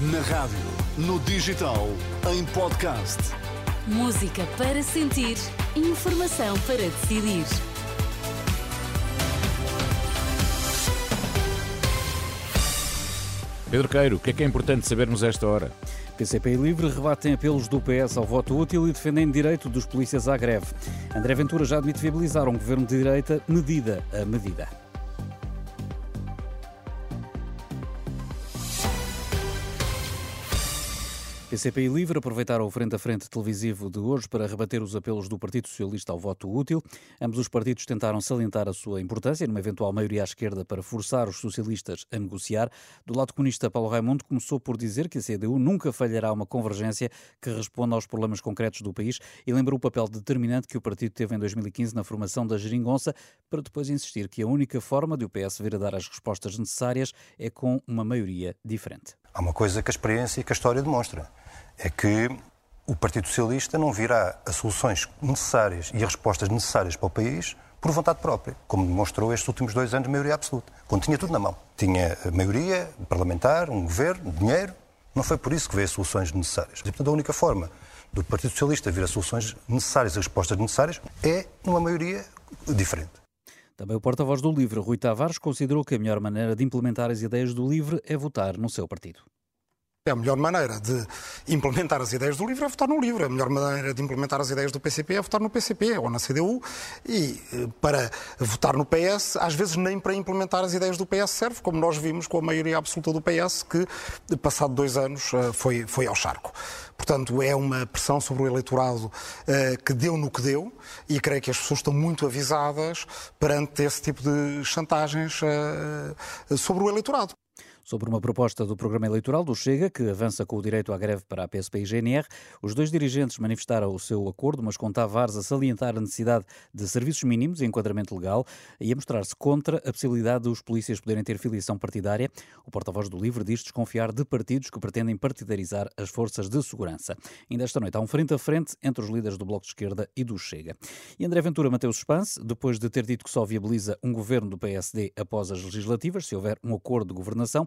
Na rádio, no digital, em podcast. Música para sentir, informação para decidir. Pedro Queiro, o que é que é importante sabermos a esta hora? PCP e Livre rebatem apelos do PS ao voto útil e defendem direito dos polícias à greve. André Ventura já admite viabilizar um governo de direita medida a medida. PCP e Livre aproveitaram o frente a frente televisivo de hoje para rebater os apelos do Partido Socialista ao voto útil. Ambos os partidos tentaram salientar a sua importância numa eventual maioria à esquerda para forçar os socialistas a negociar. Do lado comunista, Paulo Raimundo começou por dizer que a CDU nunca falhará uma convergência que responda aos problemas concretos do país e lembrou o papel determinante que o partido teve em 2015 na formação da geringonça, para depois insistir que a única forma de o PS vir a dar as respostas necessárias é com uma maioria diferente. Há uma coisa que a experiência e que a história demonstra é que o Partido Socialista não virá a soluções necessárias e a respostas necessárias para o país por vontade própria, como demonstrou estes últimos dois anos de maioria absoluta, quando tinha tudo na mão. Tinha maioria parlamentar, um governo, dinheiro. Não foi por isso que veio as soluções necessárias. E, portanto, a única forma do Partido Socialista vir soluções necessárias e respostas necessárias é numa maioria diferente. Também o porta-voz do LIVRE, Rui Tavares, considerou que a melhor maneira de implementar as ideias do LIVRE é votar no seu partido. A melhor maneira de implementar as ideias do LIVRE é votar no LIVRE. A melhor maneira de implementar as ideias do PCP é votar no PCP ou na CDU. E eh, para votar no PS, às vezes nem para implementar as ideias do PS serve, como nós vimos com a maioria absoluta do PS, que, passado dois anos, eh, foi, foi ao charco. Portanto, é uma pressão sobre o eleitorado uh, que deu no que deu e creio que as pessoas estão muito avisadas perante esse tipo de chantagens uh, sobre o eleitorado sobre uma proposta do programa eleitoral do Chega, que avança com o direito à greve para a PSP e GNR. Os dois dirigentes manifestaram o seu acordo, mas com Tavares a salientar a necessidade de serviços mínimos e enquadramento legal e a mostrar-se contra a possibilidade dos polícias poderem ter filiação partidária. O porta-voz do LIVRE diz desconfiar de partidos que pretendem partidarizar as forças de segurança. Ainda esta noite há um frente a frente entre os líderes do Bloco de Esquerda e do Chega. E André Ventura manteve suspense, depois de ter dito que só viabiliza um governo do PSD após as legislativas, se houver um acordo de governação.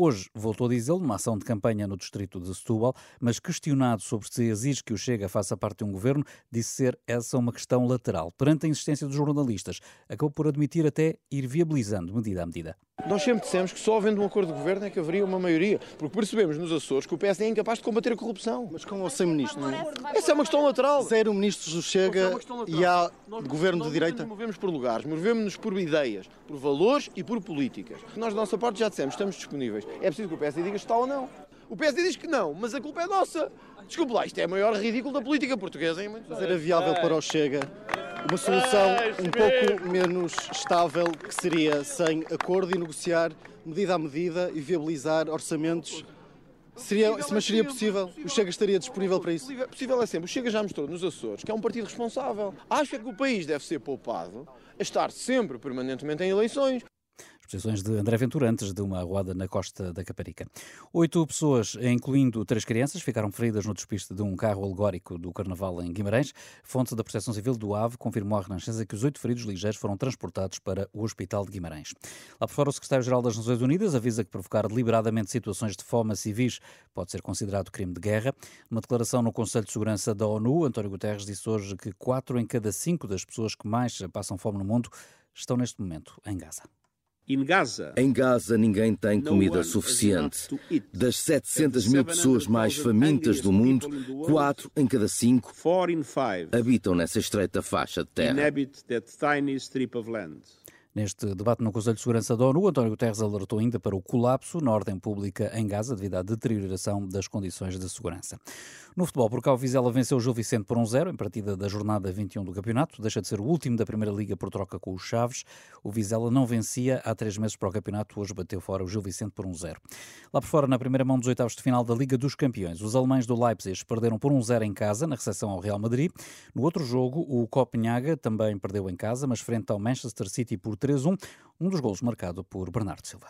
Hoje voltou a dizê-lo numa ação de campanha no distrito de Setúbal, mas questionado sobre se exige que o Chega faça parte de um governo, disse ser essa uma questão lateral. Perante a insistência dos jornalistas, acabou por admitir até ir viabilizando medida a medida. Nós sempre dissemos que só havendo um acordo de governo é que haveria uma maioria, porque percebemos nos Açores que o PSD é incapaz de combater a corrupção. Mas com ou sem ministro? Não é? Essa é uma questão lateral. Zero ministros do Chega é e há nós, governo nós de direita? Nós movemos por lugares, movemos-nos por ideias, por valores e por políticas. Nós, da nossa parte, já dissemos, estamos disponíveis. É preciso que o PSD diga se está ou não. O PSD diz que não, mas a culpa é nossa. Desculpe lá, isto é o maior ridículo da política portuguesa. Hein? Mas era viável para o Chega uma solução um pouco menos estável, que seria sem acordo e negociar medida a medida e viabilizar orçamentos. Seria, mas seria possível? O Chega estaria disponível para isso? Possível é sempre. O Chega já mostrou nos Açores que é um partido responsável. Acha que o país deve ser poupado a estar sempre, permanentemente em eleições. Posições de André Ventura antes de uma arruada na costa da Caparica. Oito pessoas, incluindo três crianças, ficaram feridas no despiste de um carro alegórico do Carnaval em Guimarães. Fonte da Proteção Civil do AVE confirmou à Renascença que os oito feridos ligeiros foram transportados para o Hospital de Guimarães. Lá por fora, o secretário-geral das Nações Unidas avisa que provocar deliberadamente situações de fome a civis pode ser considerado crime de guerra. Numa declaração no Conselho de Segurança da ONU, António Guterres disse hoje que quatro em cada cinco das pessoas que mais passam fome no mundo estão neste momento em Gaza. Em Gaza, ninguém tem comida suficiente. Das 700 mil pessoas mais famintas do mundo, 4 em cada 5 habitam nessa estreita faixa de terra. Neste debate no Conselho de Segurança da ONU, António Guterres alertou ainda para o colapso na ordem pública em Gaza devido à deterioração das condições de segurança. No futebol, por o Vizela venceu o Gil Vicente por 1-0 em partida da jornada 21 do campeonato. Deixa de ser o último da Primeira Liga por troca com os Chaves. O Vizela não vencia há três meses para o campeonato. Hoje bateu fora o Gil Vicente por 1-0. Lá por fora, na primeira mão dos oitavos de final da Liga dos Campeões, os alemães do Leipzig perderam por 1-0 em casa, na recepção ao Real Madrid. No outro jogo, o Copenhaga também perdeu em casa, mas frente ao Manchester City por 3-1, um dos gols marcado por Bernardo Silva.